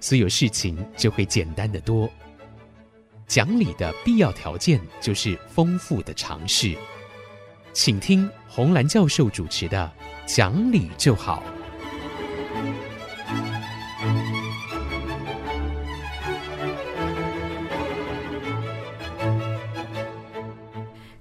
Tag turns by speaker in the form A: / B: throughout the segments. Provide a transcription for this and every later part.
A: 所有事情就会简单得多。讲理的必要条件就是丰富的尝试。请听红蓝教授主持的《讲理就好》。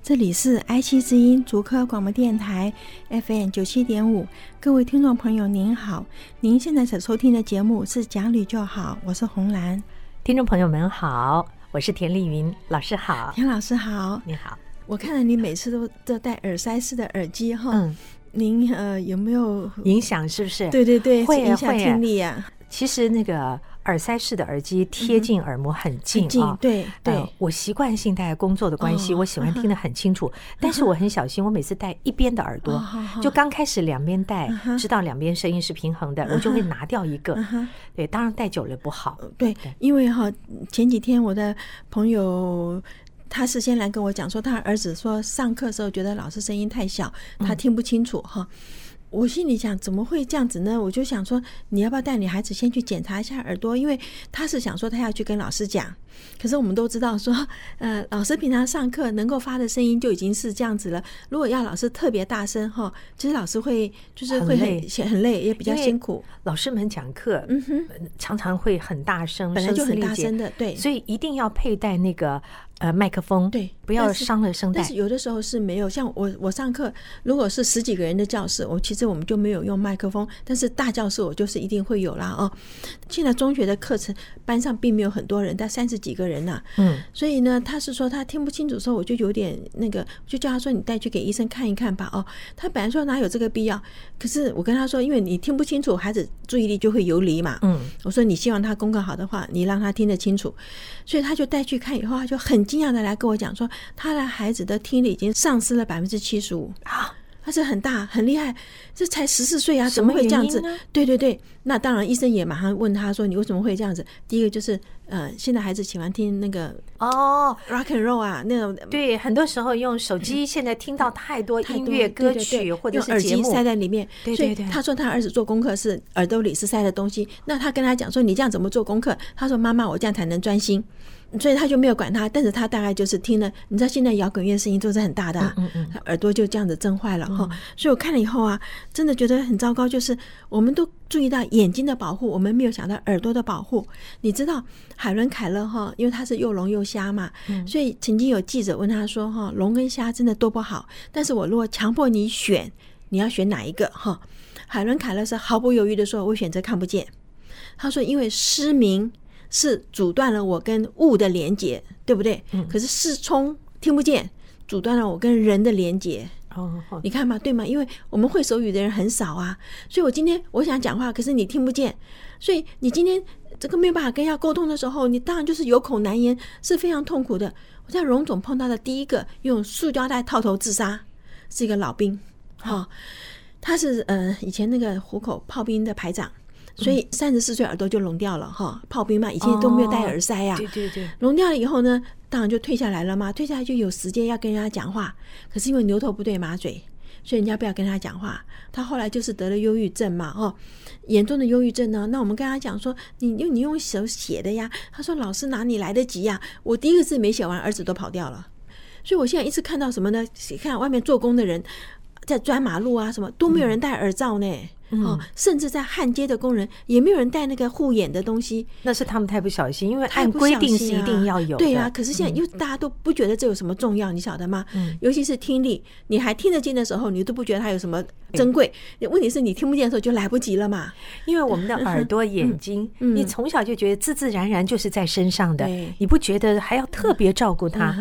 B: 这里是 IC 之音竹科广播电台 FM 九七点五，各位听众朋友您好，您现在所收听的节目是讲理就好，我是红兰。
C: 听众朋友们好，我是田丽云老师好，
B: 田老师好，
C: 你好。
B: 我看到你每次都都戴耳塞式的耳机哈，嗯，您呃有没有
C: 影响？是不是？
B: 对对对，
C: 会
B: 影响听力啊。
C: 其实那个。耳塞式的耳机贴近耳膜很近啊，
B: 对对，
C: 我习惯性戴工作的关系，我喜欢听得很清楚，但是我很小心，我每次戴一边的耳朵，就刚开始两边戴，知道两边声音是平衡的，我就会拿掉一个。对，当然戴久了不好。
B: 对，因为哈前几天我的朋友他事先来跟我讲说，他儿子说上课时候觉得老师声音太小，他听不清楚哈。我心里想，怎么会这样子呢？我就想说，你要不要带你孩子先去检查一下耳朵？因为他是想说他要去跟老师讲。可是我们都知道说，呃，老师平常上课能够发的声音就已经是这样子了。如果要老师特别大声哈，其实老师会就是会很很累，累，也比较辛苦。
C: 老师们讲课，嗯哼，常常会很大声，
B: 本来就很大声的，对，
C: 所以一定要佩戴那个。呃，麦克风对，不要伤了声带。
B: 但是有的时候是没有，像我我上课，如果是十几个人的教室，我其实我们就没有用麦克风。但是大教室我就是一定会有啦哦。现在中学的课程班上并没有很多人，但三十几个人呐。嗯。所以呢，他是说他听不清楚的时候，我就有点那个，就叫他说你带去给医生看一看吧。哦，他本来说哪有这个必要，可是我跟他说，因为你听不清楚，孩子注意力就会游离嘛。嗯。我说你希望他功课好的话，你让他听得清楚，所以他就带去看以后，他就很。惊讶的来跟我讲说，他的孩子的听力已经丧失了百分之七十五啊，他是很大很厉害，这才十四岁啊，怎么会这样子？对对对，那当然，医生也马上问他说：“你为什么会这样子？”第一个就是，呃，现在孩子喜欢听那个哦，rock and roll 啊，那种
C: 对，很多时候用手机现在听到太多音乐歌曲或者是
B: 耳机塞在里面，对，对他说他儿子做功课是耳朵里是塞的东西。那他跟他讲说：“你这样怎么做功课？”他说：“妈妈，我这样才能专心。”所以他就没有管他，但是他大概就是听了，你知道现在摇滚乐声音都是很大的，啊，嗯嗯，他耳朵就这样子震坏了哈。所以我看了以后啊，真的觉得很糟糕。就是我们都注意到眼睛的保护，我们没有想到耳朵的保护。你知道海伦凯勒哈，因为他是又聋又瞎嘛，所以曾经有记者问他说哈，聋跟瞎真的都不好，但是我如果强迫你选，你要选哪一个哈？海伦凯勒是毫不犹豫的说，我选择看不见。他说因为失明。是阻断了我跟物的连接，对不对？嗯。可是失聪听不见，阻断了我跟人的连接。哦，你看嘛，对吗？因为我们会手语的人很少啊，所以我今天我想讲话，可是你听不见，所以你今天这个没有办法跟人家沟通的时候，你当然就是有口难言，是非常痛苦的。我在荣总碰到的第一个用塑胶袋套头自杀，是一个老兵，哈、哦，他是呃以前那个虎口炮兵的排长。所以三十四岁耳朵就聋掉了哈，炮兵嘛，以前都没有戴耳塞呀。对对对，聋掉了以后呢，当然就退下来了嘛。退下来就有时间要跟人家讲话，可是因为牛头不对马嘴，所以人家不要跟他讲话。他后来就是得了忧郁症嘛，哦，严重的忧郁症呢。那我们跟他讲说，你用你用手写的呀。他说老师哪里来得及呀？我第一个字没写完，儿子都跑掉了。所以我现在一直看到什么呢？看外面做工的人在钻马路啊，什么都没有人戴耳罩呢。哦，甚至在焊接的工人也没有人带那个护眼的东西，
C: 那是他们太不小心，因为按规定是一定要有。
B: 对啊，可是现在因为大家都不觉得这有什么重要，你晓得吗？尤其是听力，你还听得见的时候，你都不觉得它有什么珍贵。问题是你听不见的时候就来不及了嘛。
C: 因为我们的耳朵、眼睛，你从小就觉得自自然然就是在身上的，你不觉得还要特别照顾它？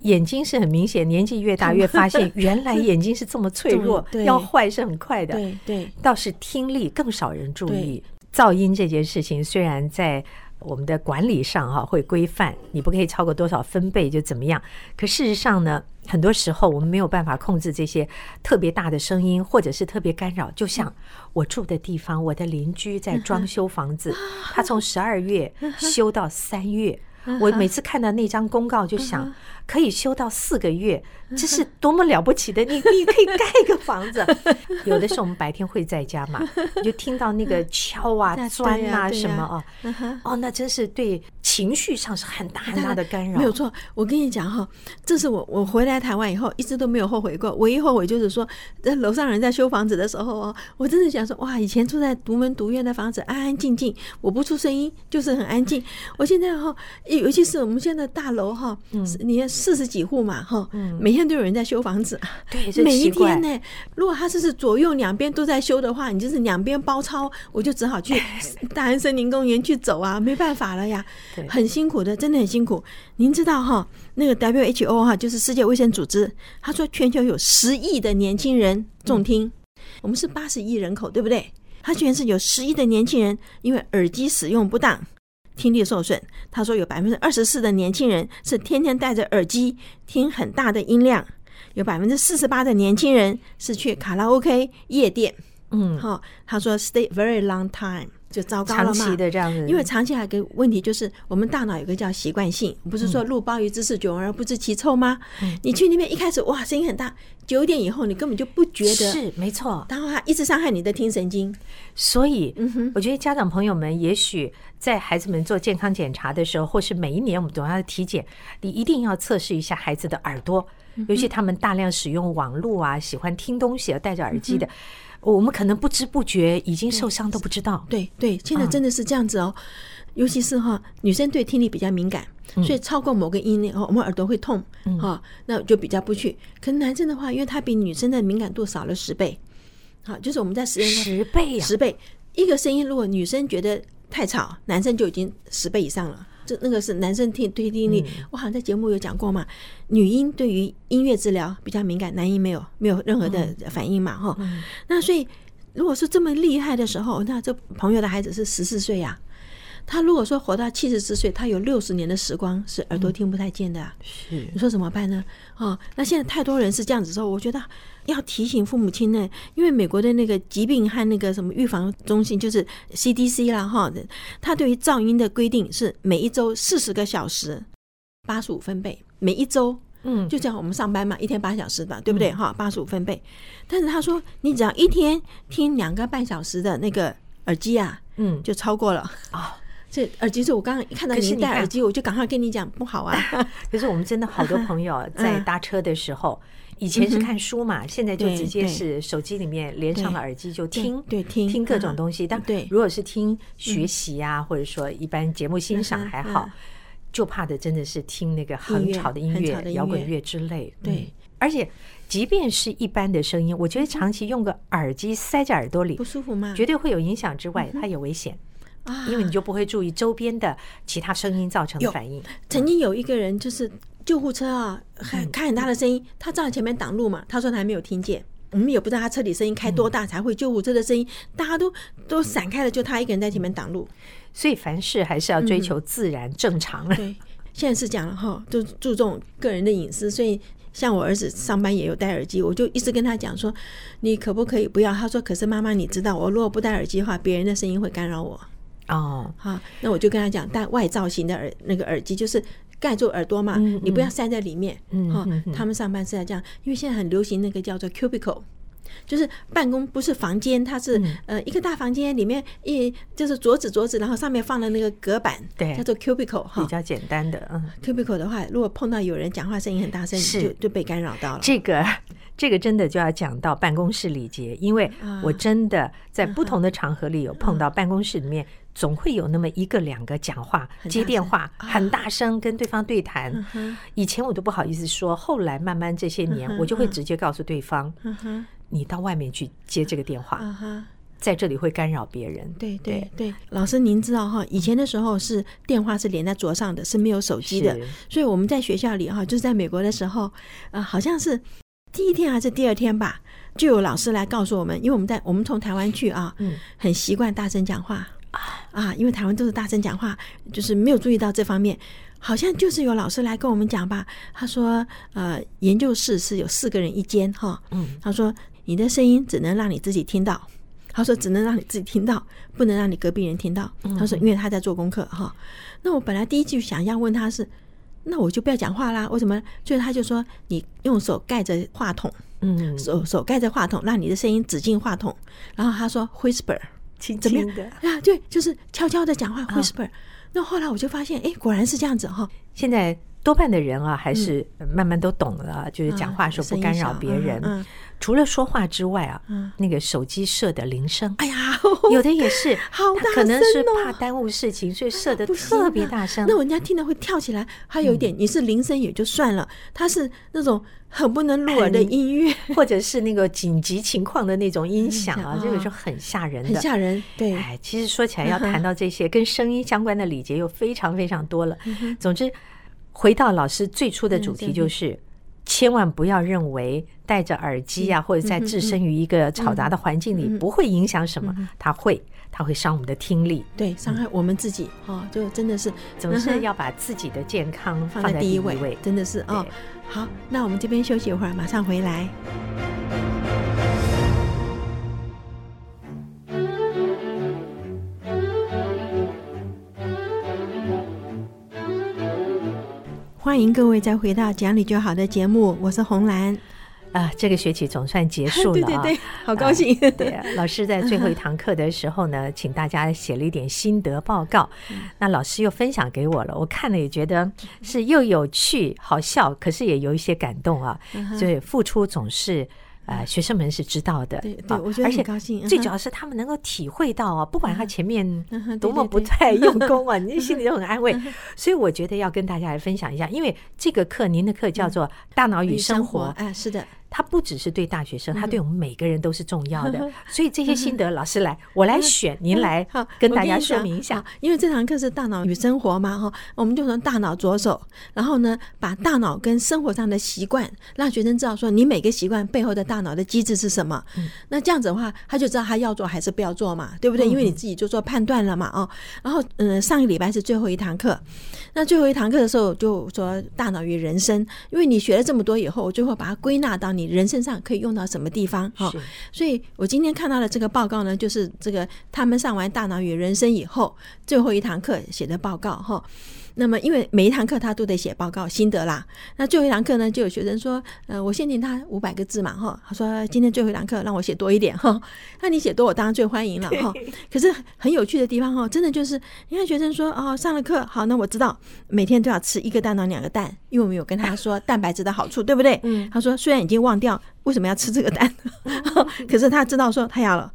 C: 眼睛是很明显，年纪越大 越发现，原来眼睛是这么脆弱，要坏是很快的。对对，倒是听力更少人注意。噪音这件事情，虽然在我们的管理上哈会规范，你不可以超过多少分贝就怎么样。可事实上呢，很多时候我们没有办法控制这些特别大的声音，或者是特别干扰。就像我住的地方，我的邻居在装修房子，他从十二月修到三月。我每次看到那张公告，就想可以修到四个月，这是多么了不起的！你你可以盖一个房子。有的时候我们白天会在家嘛，你就听到那个敲啊、钻啊什么哦，哦，那真是对情绪上是很大很大的干扰。
B: 没有错，我跟你讲哈，这是我我回来台湾以后一直都没有后悔过。唯一后悔就是说，在楼上人在修房子的时候哦，我真的想说哇，以前住在独门独院的房子，安安静静，我不出声音就是很安静。我现在哈尤其是我们现在大楼哈，嗯你看四十几户嘛哈，每天都有人在修房子，
C: 对，
B: 每一天呢。如果他是是左右两边都在修的话，你就是两边包抄，我就只好去 大安森林公园去走啊，没办法了呀，很辛苦的，真的很辛苦。您知道哈，那个 WHO 哈，就是世界卫生组织，他说全球有十亿的年轻人重听，我们是八十亿人口，对不对？他居然是有十亿的年轻人因为耳机使用不当。听力受损，他说有百分之二十四的年轻人是天天戴着耳机听很大的音量，有百分之四十八的年轻人是去卡拉 OK 夜店，嗯，好，他说 stay very long time。就糟糕了嘛，
C: 长期的这样子，
B: 因为长期还有个问题就是，我们大脑有个叫习惯性，不是说入鲍鱼之肆久而不知其臭吗？你去那边一开始哇，声音很大，九点以后你根本就不觉得，
C: 是没错，
B: 然后它一直伤害你的听神经。
C: 所以，嗯我觉得家长朋友们也许在孩子们做健康检查的时候，或是每一年我们都要体检，你一定要测试一下孩子的耳朵，尤其他们大量使用网络啊，喜欢听东西啊，戴着耳机的。我们可能不知不觉已经受伤都不知道。
B: 对对，现在真的是这样子哦。尤其是哈，女生对听力比较敏感，所以超过某个音哦，我们耳朵会痛哈，那就比较不去。可能男生的话，因为他比女生的敏感度少了十倍，好，就是我们在实验
C: 十倍啊，
B: 十倍一个声音，如果女生觉得太吵，男生就已经十倍以上了。这那个是男生听推听力，我好像在节目有讲过嘛。女音对于音乐治疗比较敏感，男音没有没有任何的反应嘛，哈。那所以如果是这么厉害的时候，那这朋友的孩子是十四岁呀。他如果说活到七十四岁，他有六十年的时光是耳朵听不太见的，是。你说怎么办呢？哦，那现在太多人是这样子说，我觉得要提醒父母亲呢，因为美国的那个疾病和那个什么预防中心就是 CDC 啦哈，他对于噪音的规定是每一周四十个小时，八十五分贝，每一周，嗯，就像我们上班嘛，一天八小时吧，对不对？哈，八十五分贝，但是他说你只要一天听两个半小时的那个耳机啊，嗯，就超过了。啊。这耳机是我刚刚一看到你戴耳机，我就赶快跟你讲不好啊。
C: 可是我们真的好多朋友 在搭车的时候，以前是看书嘛，现在就直接是手机里面连上了耳机就听，对，听听各种东西。但如果是听学习啊，或者说一般节目欣赏还好，就怕的真的是听那个很吵的音乐、摇滚乐之类。对，而且即便是一般的声音，我觉得长期用个耳机塞在耳朵里
B: 不舒服吗？
C: 绝对会有影响之外，它有危险。因为你就不会注意周边的其他声音造成的反应。
B: 曾经有一个人就是救护车啊，很开很大的声音，他站在前面挡路嘛，他说他还没有听见。我们也不知道他车里声音开多大才会救护车的声音，大家都都闪开了，就他一个人在前面挡路。
C: 所以凡事还是要追求自然正常。
B: 对，现在是讲了哈，就注重个人的隐私。所以像我儿子上班也有戴耳机，我就一直跟他讲说，你可不可以不要？他说，可是妈妈你知道，我如果不戴耳机的话，别人的声音会干扰我。哦，好，那我就跟他讲，戴外造型的耳那个耳机，就是盖住耳朵嘛，你不要塞在里面。嗯，哈，他们上班是要这样，因为现在很流行那个叫做 cubicle，就是办公不是房间，它是呃一个大房间里面一就是桌子桌子，然后上面放了那个隔板，对，叫做 cubicle 哈，
C: 比较简单的。嗯
B: ，cubicle 的话，如果碰到有人讲话声音很大声，就就被干扰到了。
C: 这个这个真的就要讲到办公室礼节，因为我真的在不同的场合里有碰到办公室里面。总会有那么一个两个讲话接电话很大声跟对方对谈，以前我都不好意思说，后来慢慢这些年我就会直接告诉对方，你到外面去接这个电话，在这里会干扰别人。
B: 对对对，老师您知道哈，以前的时候是电话是连在桌上的，是没有手机的，所以我们在学校里哈，就是在美国的时候，呃，好像是第一天还是第二天吧，就有老师来告诉我们，因为我们在我们从台湾去啊，很习惯大声讲话。啊，因为台湾都是大声讲话，就是没有注意到这方面。好像就是有老师来跟我们讲吧，他说，呃，研究室是有四个人一间哈，嗯，他说你的声音只能让你自己听到，他说只能让你自己听到，不能让你隔壁人听到。他说因为他在做功课哈，那我本来第一句想要问他是，那我就不要讲话啦，为什么？所以他就说你用手盖着话筒，嗯，手手盖着话筒，让你的声音只进话筒。然后他说 whisper，
C: 轻轻的
B: 啊，对，就是悄悄的讲话 whisper。那后来我就发现，哎，果然是这样子哈。
C: 现在多半的人啊，还是慢慢都懂了，就是讲话时候不干扰别人。除了说话之外啊，那个手机设的铃声，哎呀，有的也是，
B: 好大声哦，
C: 可能是怕耽误事情，所以设的特别大声。
B: 那人家听了会跳起来。还有一点，你是铃声也就算了，它是那种很不能入耳的音乐，
C: 或者是那个紧急情况的那种音响啊，这个就很吓人的，
B: 很吓人。对，
C: 哎，其实说起来要谈到这些跟声音相关的礼节，又非常非常多了。总之，回到老师最初的主题就是。千万不要认为戴着耳机啊，或者在置身于一个嘈杂的环境里不会影响什么，它会，它会伤我们的听力，
B: 对，伤害我们自己哦，就真的是
C: 总是要把自己的健康放在第一位，
B: 真的是哦。好，那我们这边休息一会儿，马上回来。欢迎各位再回到讲理就好的节目，我是红兰。
C: 啊，这个学期总算结束了，啊，对对对，
B: 好高兴。
C: 啊对啊，老师在最后一堂课的时候呢，请大家写了一点心得报告。那老师又分享给我了，我看了也觉得是又有趣、好笑，可是也有一些感动啊。所以付出总是。呃，学生们是知道的，
B: 对对，我觉得很高兴。
C: 最主要是他们能够体会到啊，不管他前面多么不太用功啊，你心里都很安慰。所以我觉得要跟大家来分享一下，因为这个课，您的课叫做《大脑与生活》，
B: 哎，是的。
C: 它不只是对大学生，它对我们每个人都是重要的。所以这些心得，老师来，我来选，您来跟大家说明一下。
B: 因为这堂课是大脑与生活嘛，哈，我们就从大脑着手，然后呢，把大脑跟生活上的习惯，让学生知道说，你每个习惯背后的大脑的机制是什么。那这样子的话，他就知道他要做还是不要做嘛，对不对？因为你自己就做判断了嘛，哦。然后，嗯，上个礼拜是最后一堂课，那最后一堂课的时候就说大脑与人生，因为你学了这么多以后，我最后把它归纳到。你人身上可以用到什么地方？哈，所以我今天看到的这个报告呢，就是这个他们上完《大脑与人生》以后最后一堂课写的报告，哈。那么，因为每一堂课他都得写报告心得啦。那最后一堂课呢，就有学生说：“呃，我限定他五百个字嘛，哈。”他说：“今天最后一堂课让我写多一点，哈。”那你写多，我当然最欢迎了，哈。可是很有趣的地方，哈，真的就是，你看学生说：“哦，上了课，好，那我知道每天都要吃一个蛋到两个蛋，因为我们有跟他说蛋白质的好处，对不对？”嗯。他说：“虽然已经忘掉。”为什么要吃这个蛋？可是他知道说他要了，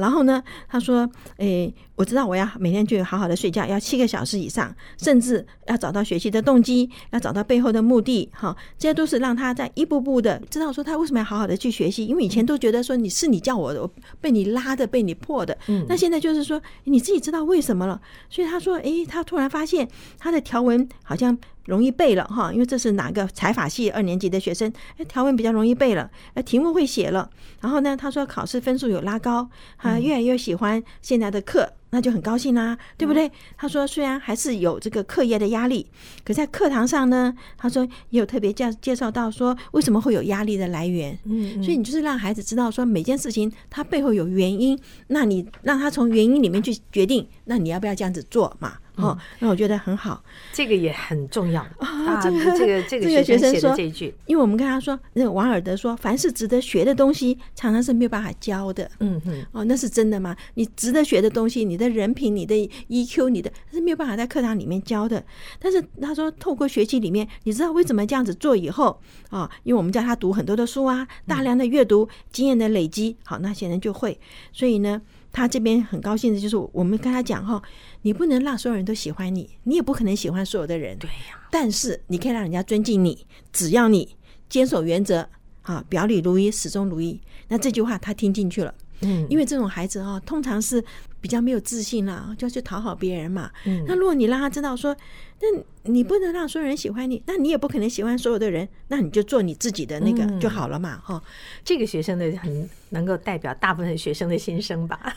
B: 然后呢，他说：“诶，我知道我要每天就好好的睡觉，要七个小时以上，甚至要找到学习的动机，要找到背后的目的，哈，这些都是让他在一步步的知道说他为什么要好好的去学习。因为以前都觉得说你是你叫我的，我被你拉的，被你破的，嗯，那现在就是说你自己知道为什么了。所以他说：诶，他突然发现他的条文好像。”容易背了哈，因为这是哪个财法系二年级的学生，哎，条文比较容易背了，哎，题目会写了，然后呢，他说考试分数有拉高，他越来越喜欢现在的课。那就很高兴啦、啊，对不对？他说，虽然还是有这个课业的压力，可在课堂上呢，他说也有特别介介绍到说为什么会有压力的来源。嗯，所以你就是让孩子知道说每件事情它背后有原因，那你让他从原因里面去决定，那你要不要这样子做嘛？哦，那我觉得很好，
C: 这个也很重要
B: 啊。
C: 这个这个这个学生写的这一句，
B: 因为我们跟他说，那个王尔德说，凡是值得学的东西，常常是没有办法教的。嗯嗯，哦，那是真的吗？你值得学的东西，你。的人品、你的 EQ、你的是没有办法在课堂里面教的。但是他说，透过学习里面，你知道为什么这样子做以后啊？因为我们叫他读很多的书啊，大量的阅读、经验的累积，好，那些人就会。所以呢，他这边很高兴的就是，我们跟他讲哈，你不能让所有人都喜欢你，你也不可能喜欢所有的人。
C: 对呀。但
B: 是你可以让人家尊敬你，只要你坚守原则啊，表里如一，始终如一。那这句话他听进去了。嗯，因为这种孩子哈，通常是比较没有自信啦，就要去讨好别人嘛。嗯，那如果你让他知道说，那你不能让所有人喜欢你，那你也不可能喜欢所有的人，那你就做你自己的那个就好了嘛。哈、嗯，
C: 这个学生的很能够代表大部分学生的心声吧。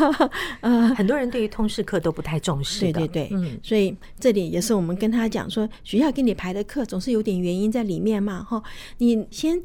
C: 呃，很多人对于通识课都不太重视。
B: 对对对，嗯，所以这里也是我们跟他讲说，学校给你排的课总是有点原因在里面嘛。哈，你先。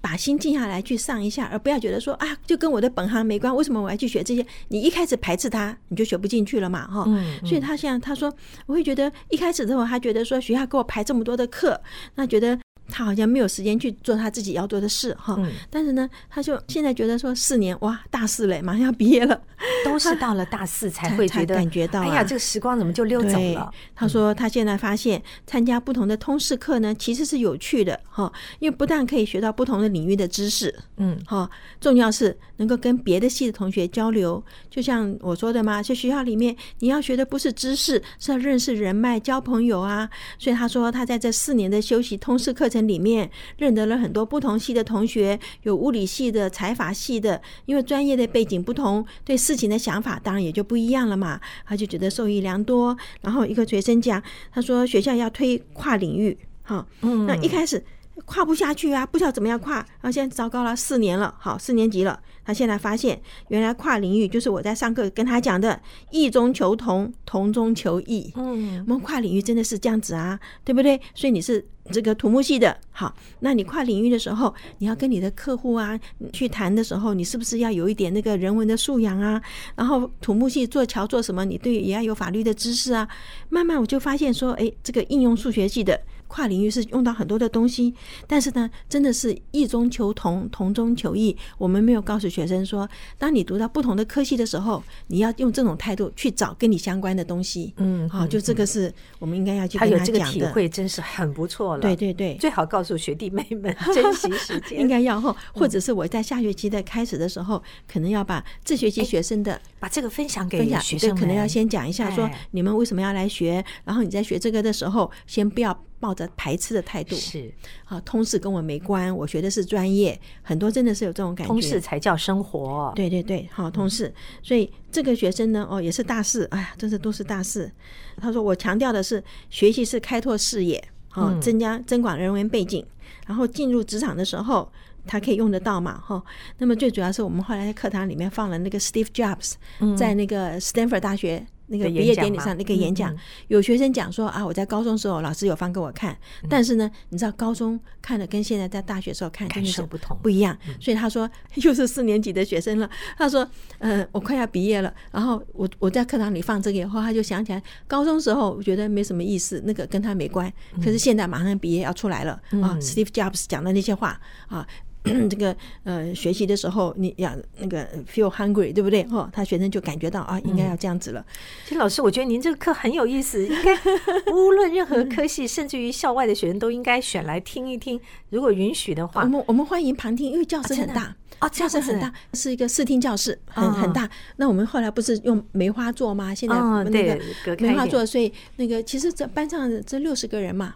B: 把心静下来去上一下，而不要觉得说啊，就跟我的本行没关，为什么我要去学这些？你一开始排斥他，你就学不进去了嘛，哈、嗯。嗯、所以他现在他说，我会觉得一开始的时候，他觉得说学校给我排这么多的课，那觉得。他好像没有时间去做他自己要做的事哈，但是呢，他就现在觉得说四年哇，大四嘞，马上要毕业了，
C: 都是到了大四才会觉得
B: 感觉到，
C: 哎呀，这个时光怎么就溜走了？
B: 他说他现在发现参加不同的通识课呢，其实是有趣的哈，因为不但可以学到不同的领域的知识，嗯，哈，重要是能够跟别的系的同学交流，就像我说的嘛，在学校里面你要学的不是知识，是要认识人脉、交朋友啊。所以他说他在这四年的休息通识课程。里面认得了很多不同系的同学，有物理系的、财法系的，因为专业的背景不同，对事情的想法当然也就不一样了嘛。他就觉得受益良多。然后一个学生讲，他说学校要推跨领域，哈，嗯，那一开始跨不下去啊，不知道怎么样跨，然后现在糟糕了，四年了，好，四年级了。他现在发现，原来跨领域就是我在上课跟他讲的“异中求同，同中求异”。嗯，我们跨领域真的是这样子啊，对不对？所以你是这个土木系的，好，那你跨领域的时候，你要跟你的客户啊去谈的时候，你是不是要有一点那个人文的素养啊？然后土木系做桥做什么，你对也要有法律的知识啊。慢慢我就发现说，哎，这个应用数学系的。跨领域是用到很多的东西，但是呢，真的是异中求同，同中求异。我们没有告诉学生说，当你读到不同的科系的时候，你要用这种态度去找跟你相关的东西。嗯，好，就这个是我们应该要去跟他讲的。
C: 他有这个体会，真是很不错了。
B: 对对对，
C: 最好告诉学弟妹们珍惜时间。
B: 应该要后，或者是我在下学期的开始的时候，可能要把这学期学生的
C: 把这个分享给学生，
B: 可能要先讲一下，说你们为什么要来学，然后你在学这个的时候，先不要。抱着排斥的态度
C: 是
B: 啊，通识跟我没关，我学的是专业，很多真的是有这种感觉。
C: 通识才叫生活，
B: 对对对，好，通识。所以这个学生呢，哦，也是大四，哎呀，真是都是大四。他说，我强调的是学习是开拓视野，好，增加增广人文背景，然后进入职场的时候，他可以用得到嘛，哈。那么最主要是我们后来在课堂里面放了那个 Steve Jobs 在那个 Stanford 大学。那个毕业典礼上那个演讲，有学生讲说啊，我在高中时候老师有放给我看，但是呢，你知道高中看的跟现在在大学时候看
C: 感受不同，
B: 不一样。所以他说 又是四年级的学生了。他说，嗯，我快要毕业了，然后我我在课堂里放这个以后，他就想起来高中时候我觉得没什么意思，那个跟他没关。可是现在马上毕业要出来了啊，Steve Jobs 讲的那些话啊。这个呃，学习的时候你要那个 feel hungry，对不对？哦，他学生就感觉到啊，应该要这样子了。
C: 其实老师，我觉得您这个课很有意思，应该 无论任何科系，甚至于校外的学生都应该选来听一听。如果允许的话，
B: 我们我们欢迎旁听，因为教室很大
C: 哦，
B: 教室很大，是一个视听教室，很很大。那我们后来不是用梅花座吗？现在我们那个梅花座，所以那个其实这班上这六十个人嘛。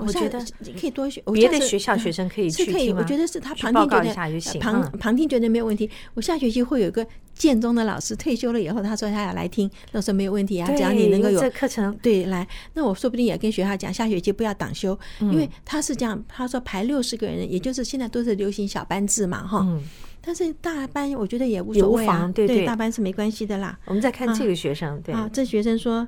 C: 我觉得
B: 可以多学，
C: 别的学校学生可以去听吗？
B: 是可以，我觉得是他旁听觉得旁旁听觉得没有问题。我下学期会有一个建中的老师退休了以后，他说他要来听，那时候没有问题啊，只要你能够有
C: 课程
B: 对来，那我说不定也跟学校讲，下学期不要党修，因为他是这样，他说排六十个人，也就是现在都是流行小班制嘛，哈。但是大班我觉得也无所谓啊，对对，大班是没关系的啦。
C: 我们再看这个学生，对
B: 啊，这学生说。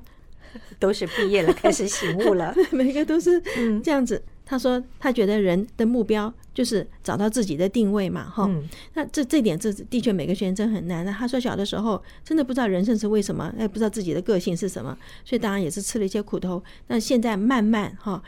C: 都是毕业了，开始醒悟了。
B: 每个都是这样子。嗯、他说，他觉得人的目标就是找到自己的定位嘛，哈、嗯。那这这点，这的确每个学生真很难那。他说，小的时候真的不知道人生是为什么，也不知道自己的个性是什么，所以当然也是吃了一些苦头。那现在慢慢哈，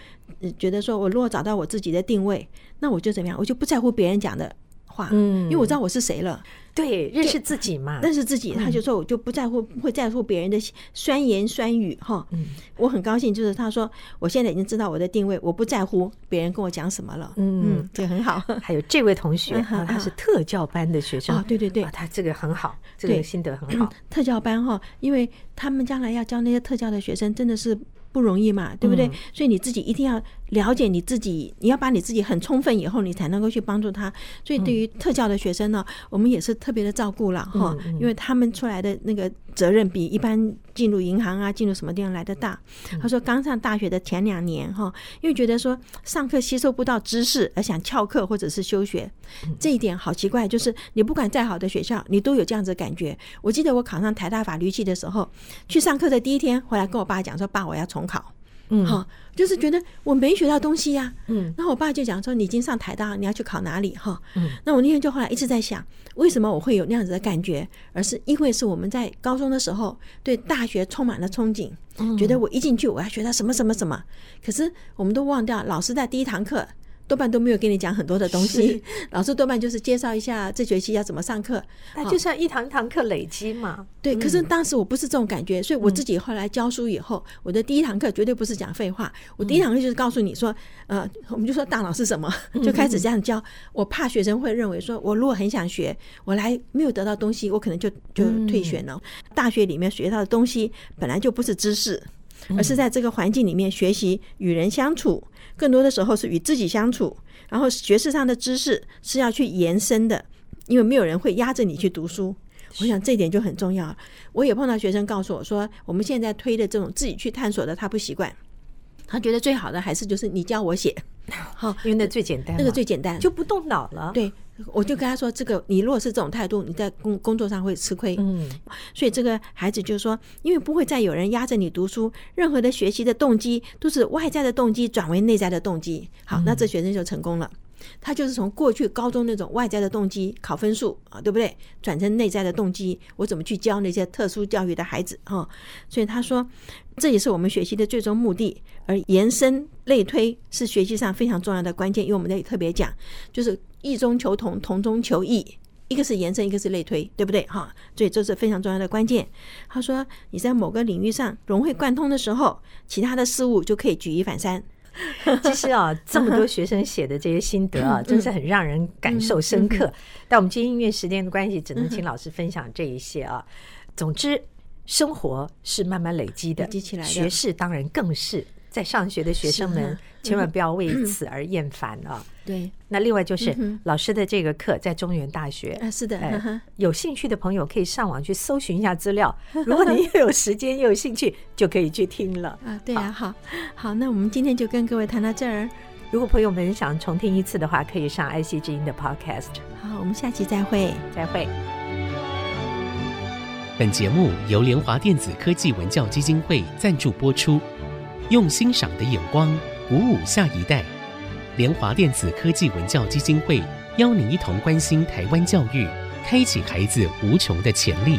B: 觉得说我如果找到我自己的定位，那我就怎么样，我就不在乎别人讲的话，嗯，因为我知道我是谁了。
C: 对，认识自己嘛，
B: 认识自己，他就说我就不在乎，不会在乎别人的酸言酸语哈。嗯，我很高兴，就是他说我现在已经知道我的定位，我不在乎别人跟我讲什么了。嗯，这个很好。
C: 还有这位同学，他是特教班的学生。
B: 哦，对对对，
C: 他这个很好，这个心得很好。
B: 特教班哈，因为他们将来要教那些特教的学生，真的是。不容易嘛，对不对？
C: 嗯、
B: 所以你自己一定要了解你自己，你要把你自己很充分以后，你才能够去帮助他。所以对于特教的学生呢，我们也是特别的照顾了哈，因为他们出来的那个责任比一般进入银行啊、进入什么地方来的大。他说刚上大学的前两年哈，因为觉得说上课吸收不到知识而想翘课或者是休学，这一点好奇怪，就是你不管再好的学校，你都有这样子的感觉。我记得我考上台大法律系的时候，去上课的第一天回来跟我爸讲说：“爸，我要重考。”嗯，好，就是觉得我没学到东西呀。嗯，然后我爸就讲说：“你已经上台大，你要去考哪里？”哈，嗯，那我那天就后来一直在想，为什么我会有那样子的感觉？而是因为是我们在高中的时候对大学充满了憧憬，觉得我一进去我要学到什么什么什么。可是我们都忘掉，老师在第一堂课。多半都没有跟你讲很多的东西，老师多半就是介绍一下这学期要怎么上课，
C: 那就像一堂一堂课累积嘛。
B: 对，可是当时我不是这种感觉，所以我自己后来教书以后，我的第一堂课绝对不是讲废话，我第一堂课就是告诉你说，呃，我们就说大脑是什么，就开始这样教。我怕学生会认为说，我如果很想学，我来没有得到东西，我可能就就退学了。大学里面学到的东西本来就不是知识，而是在这个环境里面学习与人相处。更多的时候是与自己相处，然后学识上的知识是要去延伸的，因为没有人会压着你去读书。我想这一点就很重要。我也碰到学生告诉我说，我们现在推的这种自己去探索的，他不习惯，他觉得最好的还是就是你教我写，好，
C: 因为那最简单，
B: 那个最简单，
C: 就不动脑了。
B: 对。我就跟他说：“这个你如果是这种态度，你在工工作上会吃亏。”嗯，所以这个孩子就说：“因为不会再有人压着你读书，任何的学习的动机都是外在的动机转为内在的动机。”好，那这学生就成功了。他就是从过去高中那种外在的动机考分数啊，对不对？转成内在的动机，我怎么去教那些特殊教育的孩子啊？所以他说，这也是我们学习的最终目的。而延伸类推是学习上非常重要的关键，因为我们这里特别讲，就是异中求同，同中求异，一个是延伸，一个是类推，对不对？哈，所以这是非常重要的关键。他说，你在某个领域上融会贯通的时候，其他的事物就可以举一反三。
C: 其实啊，这么多学生写的这些心得啊，真是很让人感受深刻。但我们今天因为时间的关系，只能请老师分享这一些啊。总之，生活是慢慢累积的，
B: 积起来的。
C: 学士当然更是。在上学的学生们，千万不要为此而厌烦啊！
B: 对，
C: 那另外就是老师的这个课在中原大学
B: 啊，是的，
C: 有兴趣的朋友可以上网去搜寻一下资料。如果你又有时间又有兴趣，就可以去听了
B: 啊。对啊，好，好，那我们今天就跟各位谈到这儿。
C: 如果朋友们想重听一次的话，可以上 IC 之音的 Podcast。
B: 好，我们下期再会，
C: 再会。
A: 本节目由联华电子科技文教基金会赞助播出。用欣赏的眼光鼓舞下一代，联华电子科技文教基金会邀您一同关心台湾教育，开启孩子无穷的潜力。